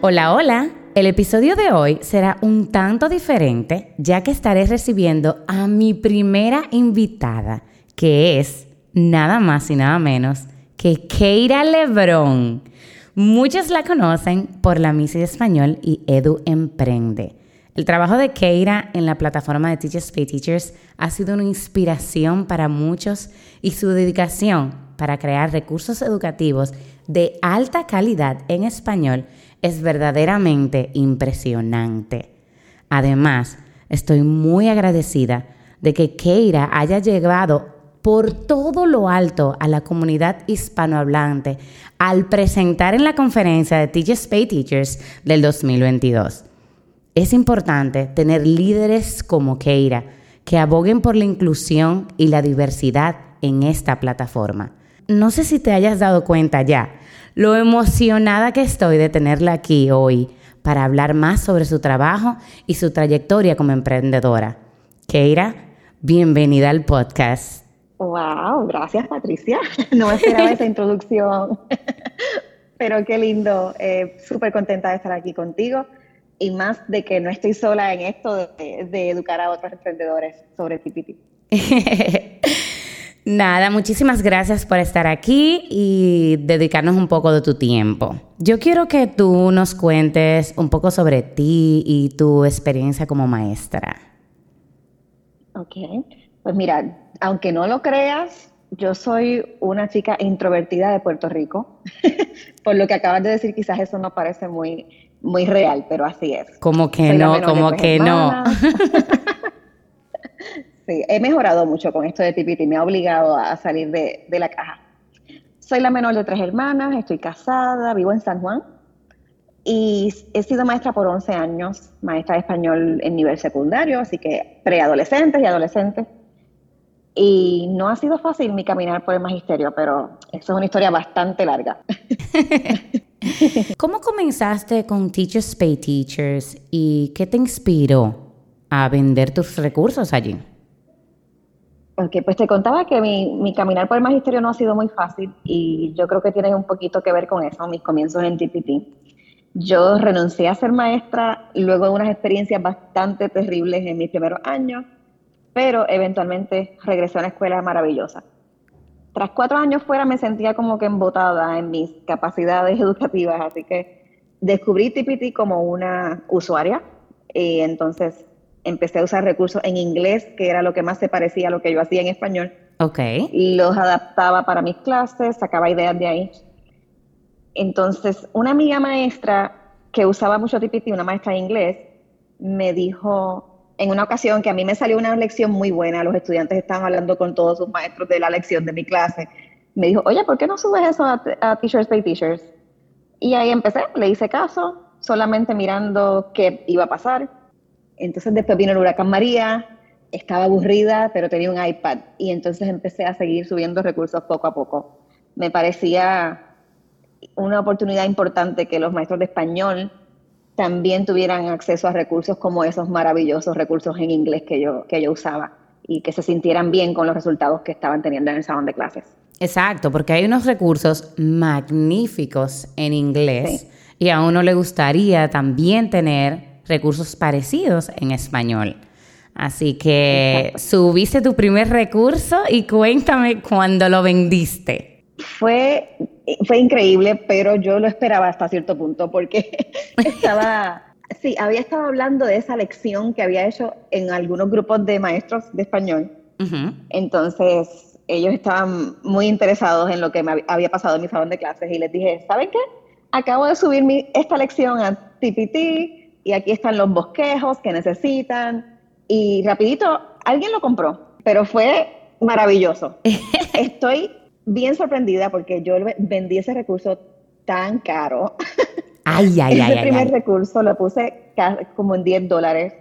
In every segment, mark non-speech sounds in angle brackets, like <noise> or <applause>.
Hola, hola. El episodio de hoy será un tanto diferente ya que estaré recibiendo a mi primera invitada, que es nada más y nada menos que Keira Lebrón. Muchos la conocen por la Misa de Español y Edu Emprende. El trabajo de Keira en la plataforma de Teachers Pay Teachers ha sido una inspiración para muchos y su dedicación para crear recursos educativos de alta calidad en español es verdaderamente impresionante. Además, estoy muy agradecida de que Keira haya llegado por todo lo alto a la comunidad hispanohablante al presentar en la conferencia de Teachers Pay Teachers del 2022. Es importante tener líderes como Keira que aboguen por la inclusión y la diversidad en esta plataforma. No sé si te hayas dado cuenta ya, lo emocionada que estoy de tenerla aquí hoy para hablar más sobre su trabajo y su trayectoria como emprendedora. Keira, bienvenida al podcast. Wow, gracias Patricia. <laughs> No esperaba esa introducción, <laughs> pero qué lindo. Eh, Súper contenta de estar aquí contigo y más de que no estoy sola en esto de, de educar a otros emprendedores sobre TPT. <laughs> Nada, muchísimas gracias por estar aquí y dedicarnos un poco de tu tiempo. Yo quiero que tú nos cuentes un poco sobre ti y tu experiencia como maestra. Ok, pues mira, aunque no lo creas, yo soy una chica introvertida de Puerto Rico. <laughs> por lo que acabas de decir, quizás eso no parece muy, muy real, pero así es. Como que no, como que no. <laughs> Sí, he mejorado mucho con esto de TPT, me ha obligado a salir de, la caja. Soy la menor de tres hermanas, estoy casada, vivo en San Juan y he sido maestra por 11 años, maestra de español en nivel secundario, así que preadolescentes y adolescentes. Y no ha sido fácil mi caminar por el magisterio, pero eso es una historia bastante larga. <laughs> ¿Cómo comenzaste con Teachers Pay Teachers y qué te inspiró a vender tus recursos allí? Ok, pues te contaba que mi, mi, caminar por el magisterio no ha sido muy fácil y yo creo que tiene un poquito que ver con eso, mis comienzos en TPT. Yo renuncié a ser maestra luego de unas experiencias bastante terribles en mis primeros años, pero eventualmente regresé a una escuela maravillosa. Tras cuatro años fuera me sentía como que embotada en mis capacidades <laughs> educativas, así que descubrí TPT como una usuaria y entonces empecé a usar recursos en inglés, que era lo que más se parecía a lo que yo hacía en español. Ok. Los adaptaba para mis clases, sacaba ideas de ahí. Entonces, una amiga maestra que usaba mucho TPT, una maestra de inglés, me dijo en una ocasión que a mí me salió una lección muy buena, los estudiantes estaban hablando con todos sus maestros de la lección de mi clase. Me dijo, oye, ¿por qué no subes eso a, a Teachers Pay Teachers? Y ahí empecé, le hice caso, solamente mirando qué iba a pasar entonces después vino el huracán María, estaba aburrida, pero tenía un iPad y entonces empecé a seguir subiendo recursos poco a poco. Me parecía una oportunidad importante que los maestros de español también tuvieran acceso a recursos como esos maravillosos recursos en inglés que yo, que yo usaba y que se sintieran bien con los resultados que estaban teniendo en el salón de clases. Exacto, porque hay unos recursos magníficos en inglés y a uno le gustaría también tener recursos parecidos en español. Así que subiste tu primer recurso y cuéntame cuándo lo vendiste. Fue, fue increíble, pero yo lo esperaba hasta cierto punto porque <laughs> estaba, sí, había estado hablando de esa lección que había hecho en algunos grupos de maestros de español. Entonces, ellos estaban muy interesados en lo que me había pasado en mi salón de clases y les dije, ¿saben qué? Acabo de subir mi, esta lección a TPT, y aquí están los bosquejos que necesitan. Y rapidito, alguien lo compró, pero fue maravilloso. <laughs> Estoy bien sorprendida porque yo vendí ese recurso tan caro Ay, ay, ay. Ese primer recurso lo puse como en 10 dólares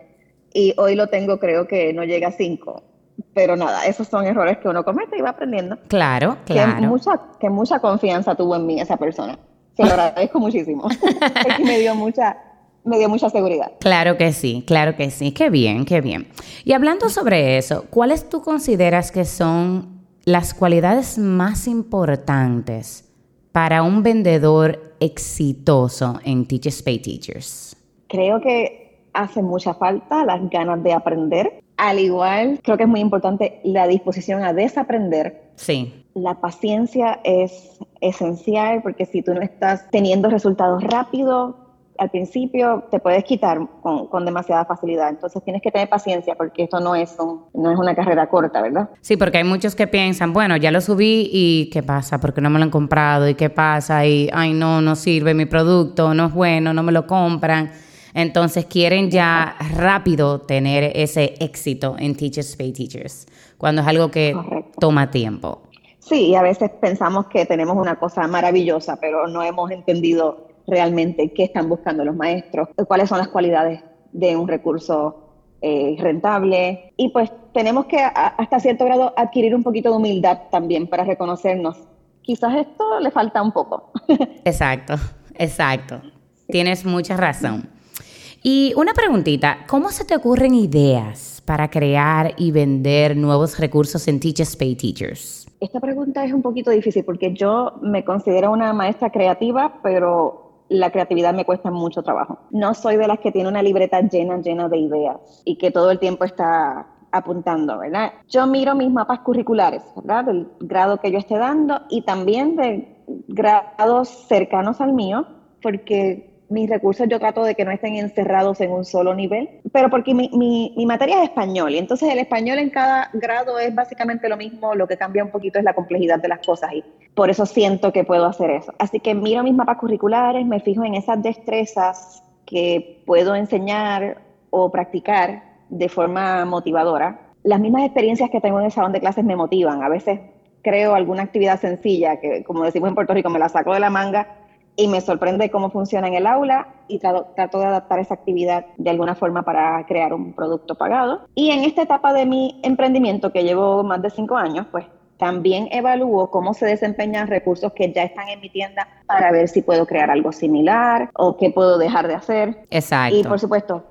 y hoy lo tengo creo que no llega a 5. Pero nada, esos son errores que uno comete y va aprendiendo. Claro, claro. Que mucha, que mucha confianza tuvo en mí esa persona. Se lo <laughs> agradezco muchísimo. <laughs> es que me dio mucha, me dio mucha seguridad. Claro que sí, claro que sí. Qué bien, qué bien. Y hablando sobre eso, ¿cuáles tú consideras que son las cualidades más importantes para un vendedor exitoso en Teachers Pay Teachers? Creo que hace mucha falta las ganas de aprender. Al igual, creo que es muy importante la disposición a desaprender. Sí. La paciencia es esencial porque si tú no estás teniendo resultados rápidos, al principio te puedes quitar con, demasiada facilidad. Entonces tienes que tener paciencia porque esto no es, no es una carrera corta, ¿verdad? Sí, porque hay muchos que piensan, bueno, ya lo subí y ¿qué pasa? Porque no me lo han comprado y qué pasa y, ay, no, no sirve mi producto, no es bueno, no me lo compran. Entonces quieren ya rápido tener ese éxito en Teachers Pay Teachers, cuando es algo que toma tiempo. Sí, y a veces pensamos que tenemos una cosa maravillosa, pero no hemos entendido realmente qué están buscando los maestros, cuáles son las cualidades de un recurso eh, rentable. Y pues tenemos que hasta cierto grado adquirir un poquito de humildad también para reconocernos. Quizás esto le falta un poco. <laughs> Exacto, exacto. Tienes mucha razón. Y una preguntita, ¿cómo se te ocurren ideas para crear y vender nuevos recursos en Teachers Pay Teachers? Esta pregunta es un poquito difícil porque yo me considero una maestra creativa, pero la creatividad me cuesta mucho trabajo. No soy de las que tiene una libreta llena, llena de ideas y que todo el tiempo está apuntando, ¿verdad? Yo miro mis mapas curriculares, ¿verdad? Del grado que yo esté dando y también de grados cercanos al mío, porque mis recursos yo trato de que no estén encerrados en un solo nivel, pero porque mi, mi, materia es español y entonces el español en cada grado es básicamente lo mismo, lo que cambia un poquito es la complejidad de las cosas y por eso siento que puedo hacer eso. Así que miro mis mapas curriculares, me fijo en esas destrezas que puedo enseñar o practicar de forma motivadora. Las mismas experiencias que tengo en el salón de clases me motivan. A veces creo alguna actividad sencilla que, como decimos en Puerto Rico, me la saco de la manga y me sorprende cómo funciona en el aula y trato, de adaptar esa actividad de alguna forma para crear un producto pagado. Y en esta etapa de mi emprendimiento, que llevo más de cinco años, pues también evalúo cómo se desempeñan recursos que ya están en mi tienda para ver si puedo crear algo similar o qué puedo dejar de hacer. Exacto. Y por supuesto,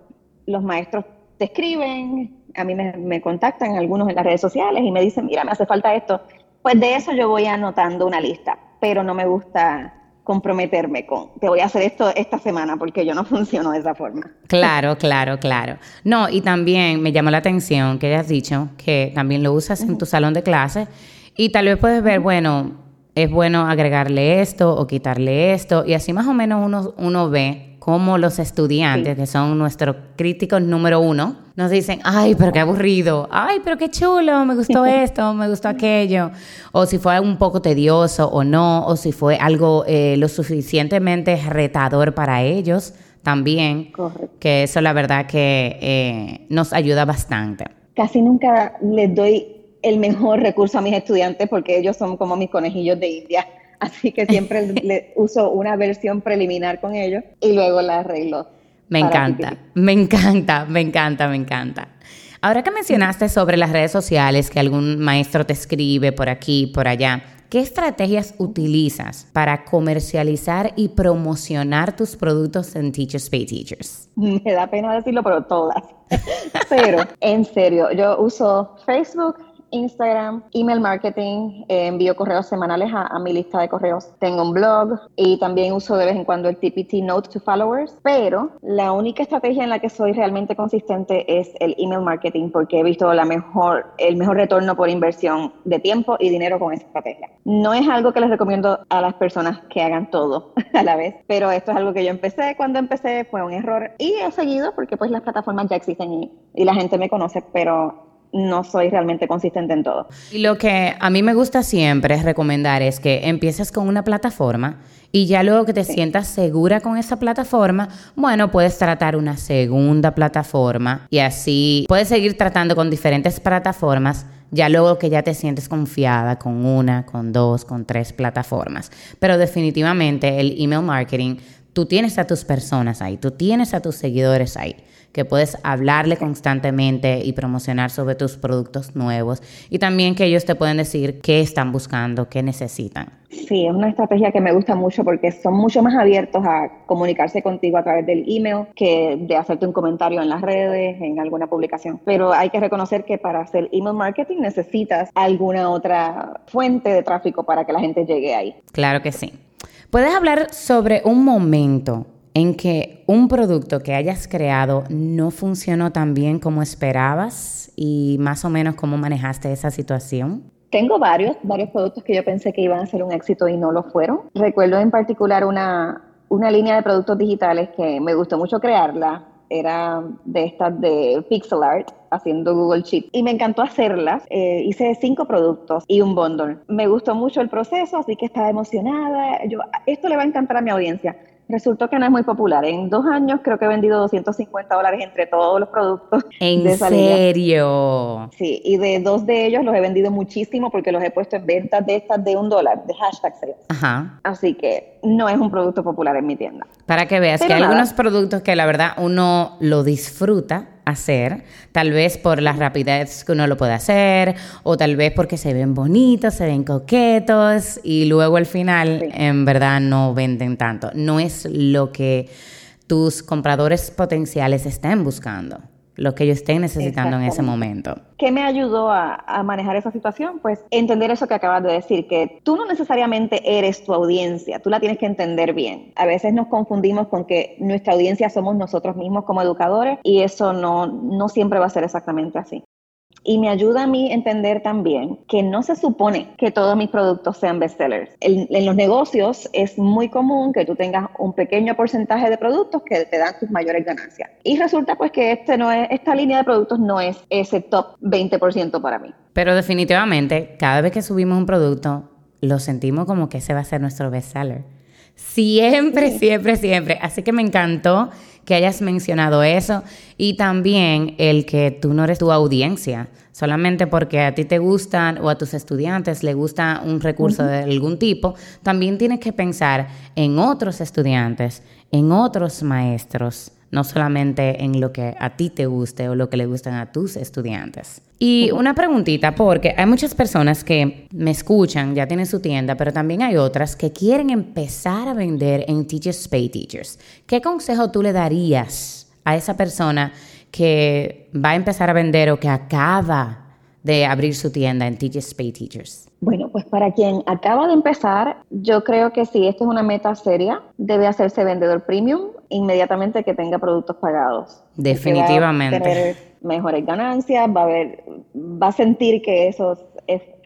los maestros te escriben, a mí me, me contactan algunos en las redes sociales y me dicen, mira, me hace falta esto. Pues de eso yo voy anotando una lista, pero no me gusta comprometerme con, te voy a hacer esto esta semana porque yo no <laughs> funciono de esa forma. Claro, claro, claro. No, y también me llamó la atención que hayas dicho que también lo usas en tu salón de clase y tal vez puedes ver, bueno, es bueno agregarle esto o quitarle esto. Y así más o menos uno, uno ve como los estudiantes, que son nuestros críticos número uno, nos dicen, ay, pero qué aburrido, ay, pero qué chulo, me gustó <laughs> esto, me gustó aquello, o si fue un poco tedioso o no, o si fue algo eh, lo suficientemente retador para ellos también, que eso la verdad que eh, nos ayuda bastante. Casi nunca les doy el mejor recurso a mis estudiantes porque ellos son como mis conejillos de India Así que siempre <laughs> le uso una versión preliminar con ellos y luego la arreglo. Me encanta, me encanta, me encanta, me encanta. Ahora que mencionaste sobre las redes sociales, que algún maestro te escribe por aquí, por allá, ¿qué estrategias utilizas para comercializar y promocionar tus productos en Teachers Pay Teachers? <laughs> Me da pena decirlo, pero todas. <laughs> pero, en serio, yo uso Facebook, Instagram, email marketing, eh, envío correos semanales a, mi lista de correos. Tengo un blog y también uso de vez en cuando el TPT Note to Followers, pero la única estrategia en la que soy realmente consistente es el email marketing porque he visto la mejor, el mejor retorno por inversión de tiempo y dinero con esa estrategia. No es algo que les recomiendo a las personas que hagan todo <laughs> a la vez, pero esto es algo que yo empecé cuando empecé, fue un error y he seguido porque pues las plataformas ya existen y, y la gente me conoce, pero no soy realmente consistente en todo. Y lo que a mí me gusta siempre recomendar es que empieces con una plataforma y ya luego que te sientas segura con esa plataforma, bueno, puedes tratar una segunda plataforma y así puedes seguir tratando con diferentes plataformas ya luego que ya te sientes confiada con una, con dos, con tres plataformas. Pero definitivamente el email marketing tú tienes a tus personas ahí, tú tienes a tus seguidores ahí que puedes hablarle constantemente y promocionar sobre tus productos nuevos y también que ellos te pueden decir qué están buscando, qué necesitan. Sí, es una estrategia que me gusta mucho porque son mucho más abiertos a comunicarse contigo a través del email que de hacerte un comentario en las redes, en alguna publicación. Pero hay que reconocer que para hacer email marketing necesitas alguna otra fuente de tráfico para que la gente llegue ahí. Claro que sí. ¿Puedes hablar sobre un momento en que un producto que hayas creado no funcionó tan bien como esperabas y más o menos cómo manejaste esa situación? Tengo varios, varios productos que yo pensé que iban a ser un éxito y no lo fueron. Recuerdo en particular una, una línea de productos digitales que me gustó mucho crearla. Era de estas de pixel art, haciendo Google Sheets. Y me encantó hacerlas. Eh, hice cinco productos y un bundle. Me gustó mucho el proceso, así que estaba emocionada. Yo, esto le va a encantar a mi audiencia resultó que no es muy popular. En dos años creo que he vendido 250 dólares entre todos los productos. <laughs> ¿En serio? Sí, y de dos de ellos los he vendido muchísimo porque los he puesto en ventas de estas de un dólar, de hashtag sales. Ajá. Así que no es un producto popular en mi tienda. Para que veas que hay algunos productos que la verdad uno lo disfruta hacer, tal vez por la rapidez que uno lo puede hacer, o tal vez porque se ven bonitos, se ven coquetos, y luego al final en verdad no venden tanto. No es lo que tus compradores potenciales estén buscando lo que ellos estén necesitando en ese momento. ¿Qué me ayudó a, manejar esa situación? Pues entender eso que acabas de decir, que tú no necesariamente eres tu audiencia, tú la tienes que entender bien. A veces nos confundimos con que nuestra audiencia somos nosotros mismos como educadores y eso no, no siempre va a ser exactamente así y me ayuda a mí entender también que no se supone que todos mis productos sean bestsellers. En, en, los negocios es muy común que tú tengas un pequeño porcentaje de productos que te dan tus mayores ganancias. Y resulta pues que este no es, esta línea de productos no es ese top 20% para mí. Pero definitivamente, cada vez que subimos un producto, lo sentimos como que ese va a ser nuestro bestseller. Siempre, siempre, siempre. Así que me encantó que hayas mencionado eso. Y también el que tú no eres tu audiencia, solamente porque a ti te gustan o a tus estudiantes le gusta un recurso de algún tipo, también tienes que pensar en otros estudiantes, en otros maestros no solamente en lo que a ti te guste o lo que le gustan a tus estudiantes. Y una preguntita, porque hay muchas personas que me escuchan, ya tienen su tienda, pero también hay otras que quieren empezar a vender en Teachers Pay Teachers. ¿Qué consejo tú le darías a esa persona que va a empezar a vender o que acaba de abrir su tienda en Teachers Pay Teachers? Bueno, pues para quien acaba de empezar, yo creo que si esto es una meta seria, debe hacerse vendedor premium inmediatamente que tenga productos pagados. Definitivamente. Va a tener mejores ganancias, va a ver, va a sentir que esos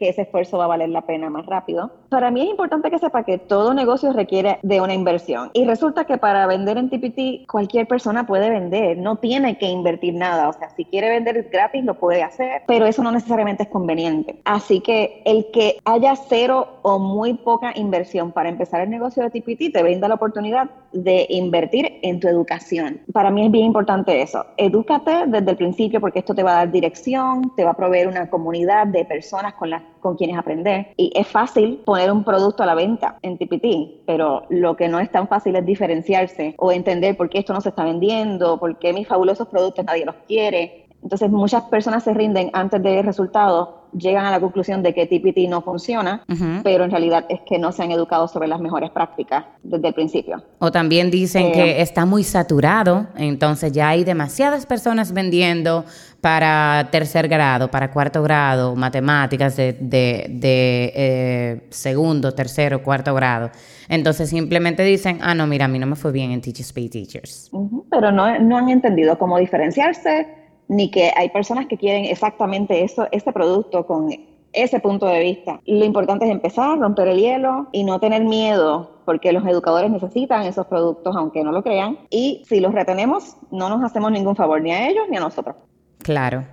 que ese esfuerzo va a valer la pena más rápido. Para mí es importante que sepa que todo negocio requiere de una inversión y resulta que para vender en TPT cualquier persona puede vender, no tiene que invertir nada, o sea, si quiere vender gratis lo puede hacer, pero eso no necesariamente es conveniente. Así que el que haya cero o muy poca inversión para empezar el negocio de TPT te brinda la oportunidad de invertir en tu educación. Para mí es bien importante eso. Edúcate desde el principio porque esto te va a dar dirección, te va a proveer una comunidad de personas con, las, con quienes aprender. Y es fácil poner un producto a la venta en TPT, pero lo que no es tan fácil es diferenciarse o entender por qué esto no se está vendiendo, por qué mis fabulosos productos nadie los quiere. Entonces muchas personas se rinden antes del resultado llegan a la conclusión de que TPT no funciona, pero en realidad es que no se han educado sobre las mejores prácticas desde el principio. O también dicen que eh, está muy saturado, entonces ya hay demasiadas personas vendiendo para tercer grado, para cuarto grado, matemáticas de, de, eh, segundo, tercero, cuarto grado. Entonces simplemente dicen, ah, no, mira, a mí no me fue bien en Teachers Pay Teachers. Pero no, no han entendido cómo diferenciarse ni que hay personas que quieren exactamente eso, este producto con ese punto de vista. Lo importante es empezar, romper el hielo y no tener miedo, porque los educadores necesitan esos productos aunque no lo crean. Y si los retenemos, no nos hacemos ningún favor ni a ellos ni a nosotros. Claro.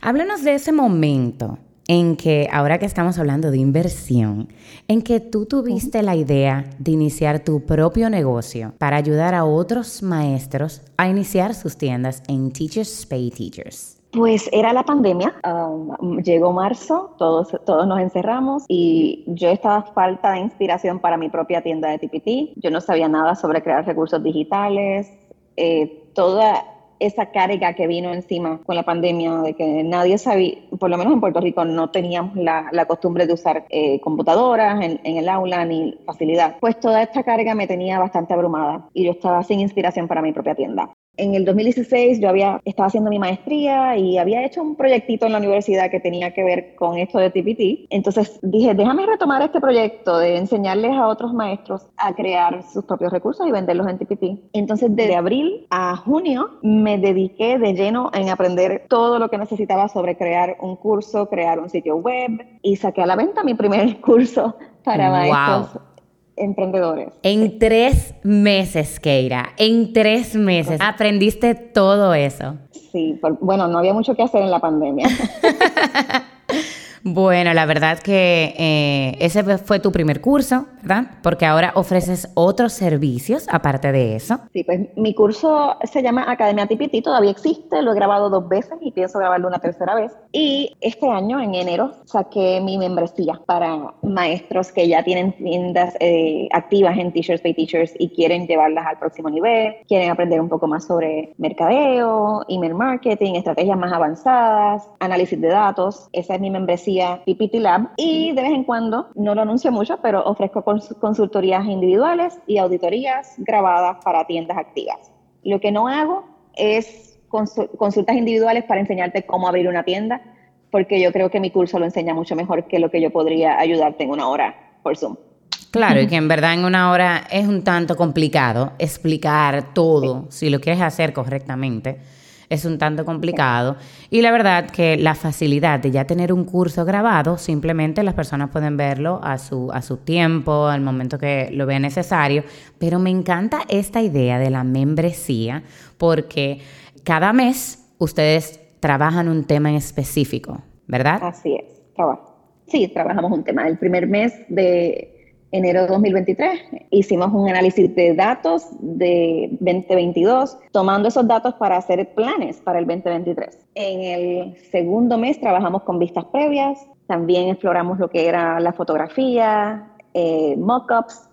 Háblanos de ese momento en que, ahora que estamos hablando de inversión, en que tú tuviste la idea de iniciar tu propio negocio para ayudar a otros maestros a iniciar sus tiendas en Teachers Pay Teachers. Pues era la pandemia, um, llegó marzo, todos, todos nos encerramos y yo estaba falta de inspiración para mi propia tienda de TPT. Yo no sabía nada sobre crear recursos digitales, eh, toda esa carga que vino encima con la pandemia, de que nadie sabía, por lo menos en Puerto Rico no teníamos la, costumbre de usar eh, computadoras en, el aula ni facilidad, pues toda esta carga me tenía bastante abrumada y yo estaba sin inspiración para mi propia tienda. En el 2016 yo había, estaba haciendo mi maestría y había hecho un proyectito en la universidad que tenía que ver con esto de TPT. Entonces dije, déjame retomar este proyecto de enseñarles a otros maestros a crear sus propios recursos y venderlos en TPT. Entonces desde abril a junio me dediqué de lleno en aprender todo lo que necesitaba sobre crear un curso, crear un sitio web y saqué a la venta mi primer <laughs> curso para maestros emprendedores. En tres meses, Keira, en tres meses aprendiste todo eso. Sí, bueno, no había mucho que hacer en la pandemia. <laughs> Bueno, la verdad que eh, ese fue tu primer curso, ¿verdad? Porque ahora ofreces otros servicios aparte de eso. Sí, pues mi curso se llama Academia TPT, todavía existe, lo he grabado dos veces y pienso grabarlo una tercera vez. Y este año, en enero, saqué mi membresía para maestros que ya tienen tiendas eh, activas en Teachers Pay Teachers y quieren llevarlas al próximo nivel, quieren aprender un poco más sobre mercadeo, email marketing, estrategias más avanzadas, análisis de datos. Esa es mi membresía PPT Lab y de vez en cuando, no lo anuncio mucho, pero ofrezco consultorías individuales y auditorías grabadas para tiendas activas. Lo que no hago es consultas individuales para enseñarte cómo abrir una tienda, porque yo creo que mi curso lo enseña mucho mejor que lo que yo podría ayudarte en una hora por Zoom. Claro, y que en verdad en una hora es un tanto complicado explicar todo, si lo quieres hacer correctamente es un tanto complicado. Y la verdad que la facilidad de ya tener un curso grabado, simplemente las personas pueden verlo a su, a su tiempo, al momento que lo vean necesario. Pero me encanta esta idea de la membresía porque cada mes ustedes trabajan un tema en específico, ¿verdad? Así es, Sí, trabajamos un tema. El primer mes de enero de 2023. Hicimos un análisis de datos de 2022, tomando esos datos para hacer planes para el 2023. En el segundo mes trabajamos con vistas previas, también exploramos lo que era la fotografía, eh, mock-ups,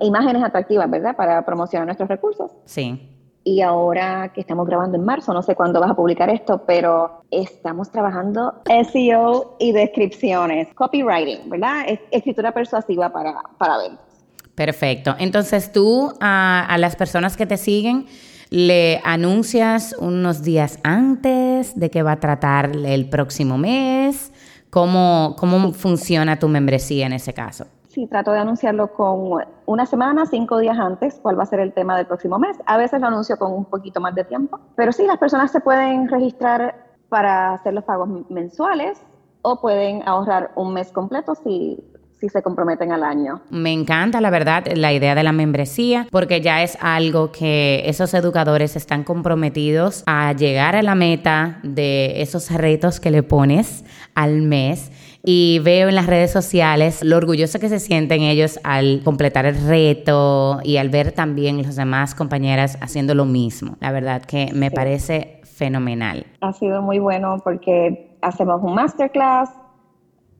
imágenes atractivas, ¿verdad? Para promocionar nuestros recursos. Sí y ahora que estamos grabando en marzo, no sé cuándo vas a publicar esto, pero estamos trabajando SEO y descripciones, copywriting, ¿verdad? escritura persuasiva para, para. Perfecto. Entonces tú a, las personas que te siguen, le anuncias unos días antes de que va a tratar el próximo mes. ¿Cómo, cómo funciona tu membresía en ese caso? Sí, trato de anunciarlo con una semana, cinco días antes, cuál va a ser el tema del próximo mes. A veces lo anuncio con un poquito más de tiempo. Pero sí, las personas se pueden registrar para hacer los pagos mensuales o pueden ahorrar un mes completo si si se comprometen al año. Me encanta, la verdad, la idea de la membresía, porque ya es algo que esos educadores están comprometidos a llegar a la meta de esos retos que le pones al mes y veo en las redes sociales lo orgulloso que se sienten ellos al completar el reto y al ver también las demás compañeras haciendo lo mismo. La verdad que me parece fenomenal. Ha sido muy bueno porque hacemos un masterclass,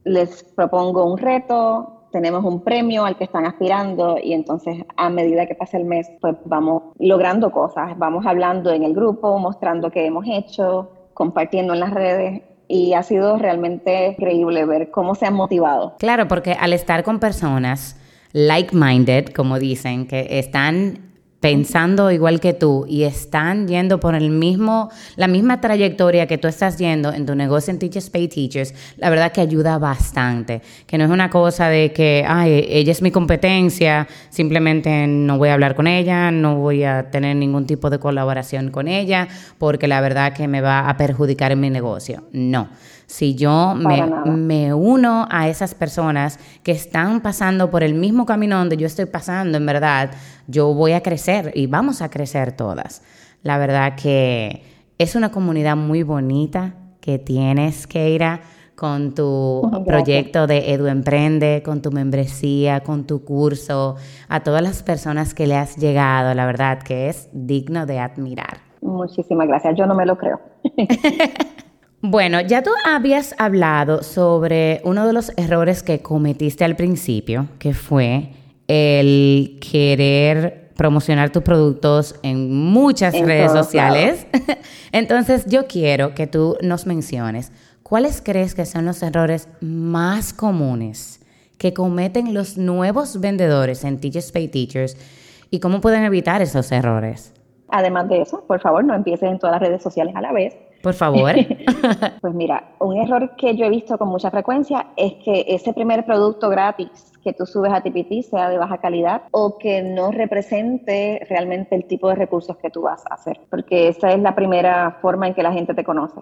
les propongo un reto, tenemos un premio al que están aspirando y entonces a medida que pasa el mes, pues vamos logrando cosas, vamos hablando en el grupo, mostrando qué hemos hecho, compartiendo en las redes y ha sido realmente increíble ver cómo se han motivado. Claro, porque al estar con personas like-minded, como dicen, que están pensando igual que tú y están yendo por el mismo, la misma trayectoria que tú estás yendo en tu negocio en Teachers Pay Teachers, la verdad que ayuda bastante. Que no es una cosa de que, ay, ella es mi competencia, simplemente no voy a hablar con ella, no voy a tener ningún tipo de colaboración con ella, porque la verdad que me va a perjudicar en mi negocio. No si yo me, uno a esas personas que están pasando por el mismo camino donde yo estoy pasando, en verdad, yo voy a crecer y vamos a crecer todas. La verdad que es una comunidad muy bonita que tienes, Keira, con tu proyecto de Edu Emprende, con tu membresía, con tu curso, a todas las personas que le has llegado, la verdad que es digno de admirar. Muchísimas gracias, yo no me lo creo. <laughs> Bueno, ya tú habías hablado sobre uno de los errores que cometiste al principio, que fue el querer promocionar tus productos en muchas redes sociales. <laughs> Entonces, yo quiero que tú nos menciones cuáles crees que son los errores más comunes que cometen los nuevos vendedores en Teachers Pay Teachers y cómo pueden evitar esos errores. Además de eso, por favor, no empieces en todas las redes sociales a la vez por favor. <laughs> pues mira, un error que yo he visto con mucha frecuencia es que ese primer producto gratis que tú subes a TPT sea de baja calidad o que no represente realmente el tipo de recursos que tú vas a hacer, porque esa es la primera forma en que la gente te conoce.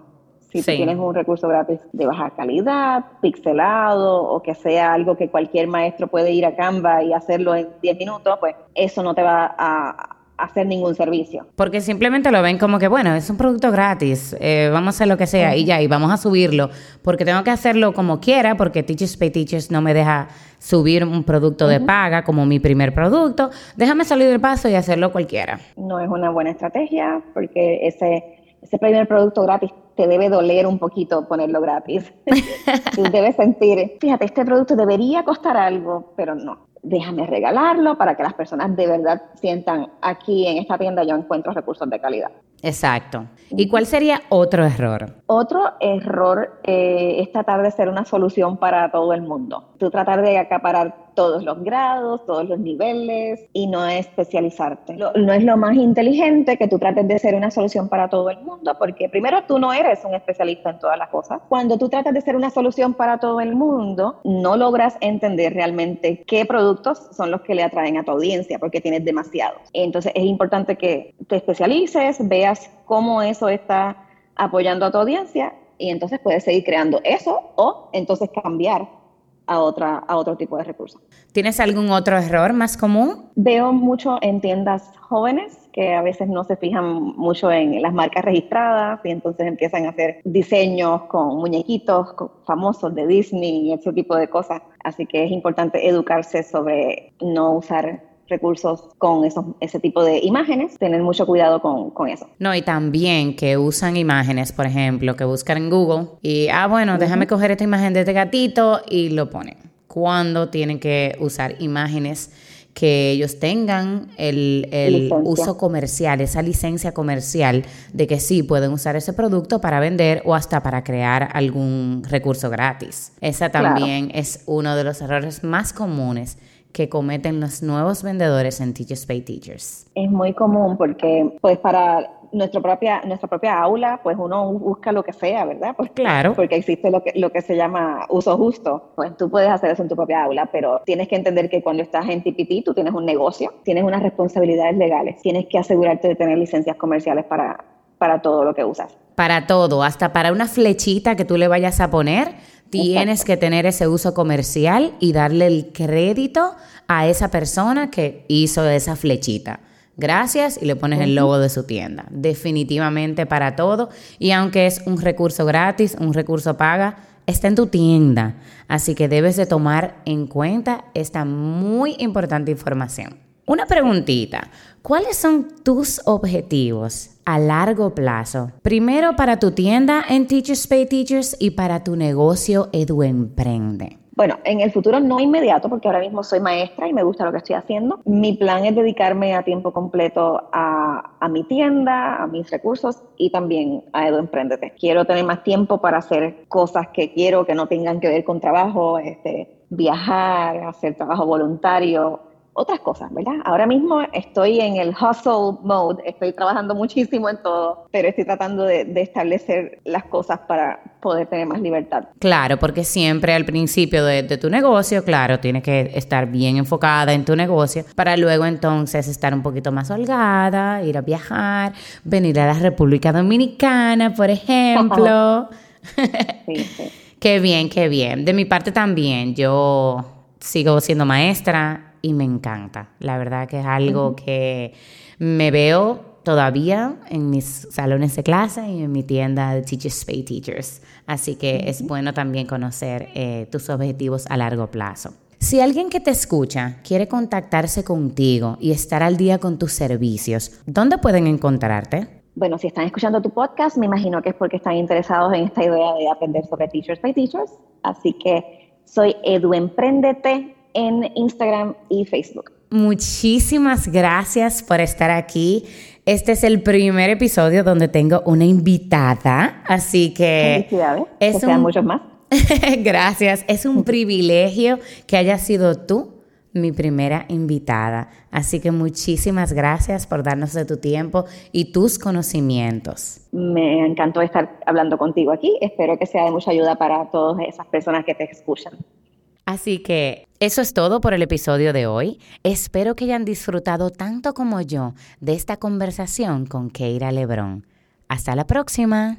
Si tienes un recurso gratis de baja calidad, pixelado o que sea algo que cualquier maestro puede ir a Canva y hacerlo en 10 minutos, pues eso no te va a, hacer ningún servicio. Porque simplemente lo ven como que, bueno, es un producto gratis, eh, vamos a hacer lo que sea y ya, y vamos a subirlo, porque tengo que hacerlo como quiera, porque Teachers Pay Teachers no me deja subir un producto de paga como mi primer producto, déjame salir del paso y hacerlo cualquiera. No es una buena estrategia, porque ese, ese primer producto gratis te debe doler un poquito ponerlo gratis. <laughs> Tú debes sentir, fíjate, este producto debería costar algo, pero no déjame regalarlo para que las personas de verdad sientan aquí en esta tienda yo encuentro recursos de calidad. Exacto. ¿Y cuál sería otro error? Otro error eh, es tratar de ser una solución para todo el mundo. Tú tratar de acaparar todos los grados, todos los niveles y no especializarte. no es lo más inteligente que tú trates de ser una solución para todo el mundo, porque primero tú no eres un especialista en todas las cosas. Cuando tú tratas de ser una solución para todo el mundo, no logras entender realmente qué productos son los que le atraen a tu audiencia, porque tienes demasiados. Entonces es importante que te especialices, veas cómo eso está apoyando a tu audiencia y entonces puedes seguir creando eso o entonces cambiar a, otra, a otro tipo de recursos. ¿Tienes algún otro error más común? Veo mucho en tiendas jóvenes que a veces no se fijan mucho en las marcas registradas y entonces empiezan a hacer diseños con muñequitos famosos de Disney y ese tipo de cosas. Así que es importante educarse sobre no usar recursos con esos, ese tipo de imágenes, tener mucho cuidado con, con, eso. No, y también que usan imágenes, por ejemplo, que buscan en Google y, ah, bueno, déjame coger esta imagen de este gatito y lo ponen. Cuando tienen que usar imágenes que ellos tengan el, el uso comercial, esa licencia comercial de que sí pueden usar ese producto para vender o hasta para crear algún recurso gratis. Esa también es uno de los errores más comunes que cometen los nuevos vendedores en Teachers Pay Teachers? Es muy común porque pues para nuestra propia, nuestra propia aula, pues uno busca lo que sea, ¿verdad? Pues, claro. Porque existe lo que, lo que se llama uso justo. Pues tú puedes hacer eso en tu propia aula, pero tienes que entender que cuando estás en TPT, tú tienes un negocio, tienes unas responsabilidades legales, tienes que asegurarte de tener licencias comerciales para, para todo lo que usas. Para todo, hasta para una flechita que tú le vayas a poner, Tienes que tener ese uso comercial y darle el crédito a esa persona que hizo esa flechita. Gracias y le pones el logo de su tienda. Definitivamente para todo. Y aunque es un recurso gratis, un recurso paga, está en tu tienda. Así que debes de tomar en cuenta esta muy importante información. Una preguntita. ¿Cuáles son tus objetivos a largo plazo? Primero para tu tienda en Teachers Pay Teachers y para tu negocio Edu Emprende. Bueno, en el futuro no inmediato, porque ahora mismo soy maestra y me gusta lo que estoy haciendo. Mi plan es dedicarme a tiempo completo a, a mi tienda, a mis recursos y también a Edu Emprendete. Quiero tener más tiempo para hacer cosas que quiero que no tengan que ver con trabajo, este, viajar, hacer trabajo voluntario, otras cosas, ¿verdad? Ahora mismo estoy en el hustle mode, estoy trabajando muchísimo en todo, pero estoy tratando de, establecer las cosas para poder tener más libertad. Claro, porque siempre al principio de, tu negocio, claro, tienes que estar bien enfocada en tu negocio para luego entonces estar un poquito más holgada, ir a viajar, venir a la República Dominicana, por ejemplo. <laughs> sí, <laughs> sí. Qué bien, qué bien. De mi parte también, yo sigo siendo maestra y me encanta. La verdad que es algo que me veo todavía en mis salones de clase y en mi tienda de Teachers Pay Teachers. Así que es bueno también conocer eh, tus objetivos a largo plazo. Si alguien que te escucha quiere contactarse contigo y estar al día con tus servicios, ¿dónde pueden encontrarte? bueno, si están escuchando tu podcast, me imagino que es porque están interesados en esta idea de aprender sobre Teachers by Teachers. Así que soy Edu Emprendete en Instagram y Facebook. Muchísimas gracias por estar aquí. Este es el primer episodio donde tengo una invitada, así que... Es que sean muchos más. <laughs> gracias, es un privilegio que hayas sido tú mi primera invitada. Así que muchísimas gracias por darnos de tu tiempo y tus conocimientos. Me encantó estar hablando contigo aquí. Espero que sea de mucha ayuda para todas esas personas que te escuchan. Así que eso es todo por el episodio de hoy. Espero que hayan disfrutado tanto como yo de esta conversación con Keira Lebrón. Hasta la próxima.